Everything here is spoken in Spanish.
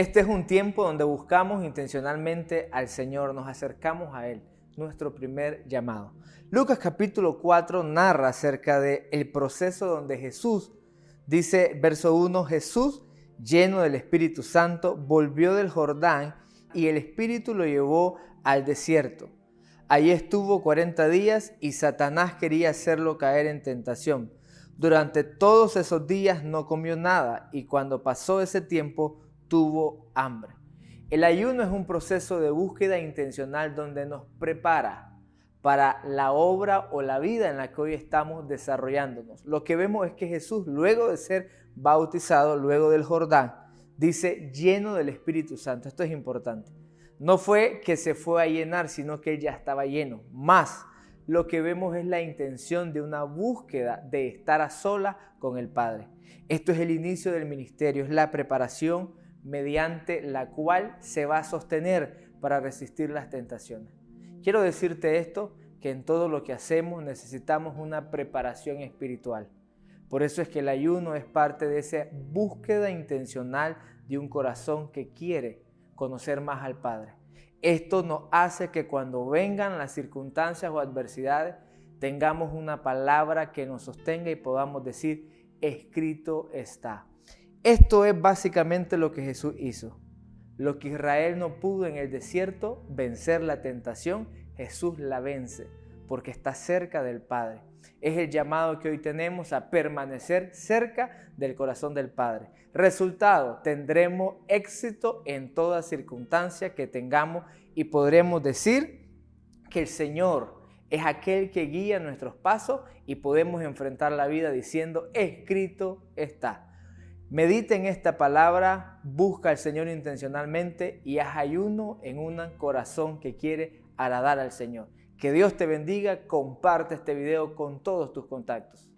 Este es un tiempo donde buscamos intencionalmente al Señor, nos acercamos a Él, nuestro primer llamado. Lucas capítulo 4 narra acerca del el proceso donde Jesús, dice verso 1, Jesús, lleno del Espíritu Santo, volvió del Jordán y el Espíritu lo llevó al desierto. Allí estuvo 40 días y Satanás quería hacerlo caer en tentación. Durante todos esos días no comió nada y cuando pasó ese tiempo tuvo hambre. El ayuno es un proceso de búsqueda intencional donde nos prepara para la obra o la vida en la que hoy estamos desarrollándonos. Lo que vemos es que Jesús, luego de ser bautizado, luego del Jordán, dice lleno del Espíritu Santo. Esto es importante. No fue que se fue a llenar, sino que él ya estaba lleno. Más, lo que vemos es la intención de una búsqueda de estar a sola con el Padre. Esto es el inicio del ministerio, es la preparación mediante la cual se va a sostener para resistir las tentaciones. Quiero decirte esto, que en todo lo que hacemos necesitamos una preparación espiritual. Por eso es que el ayuno es parte de esa búsqueda intencional de un corazón que quiere conocer más al Padre. Esto nos hace que cuando vengan las circunstancias o adversidades, tengamos una palabra que nos sostenga y podamos decir, escrito está. Esto es básicamente lo que Jesús hizo. Lo que Israel no pudo en el desierto, vencer la tentación, Jesús la vence, porque está cerca del Padre. Es el llamado que hoy tenemos a permanecer cerca del corazón del Padre. Resultado, tendremos éxito en toda circunstancia que tengamos y podremos decir que el Señor es aquel que guía nuestros pasos y podemos enfrentar la vida diciendo, escrito está. Medita en esta palabra, busca al Señor intencionalmente y haz ayuno en un corazón que quiere agradar al Señor. Que Dios te bendiga, comparte este video con todos tus contactos.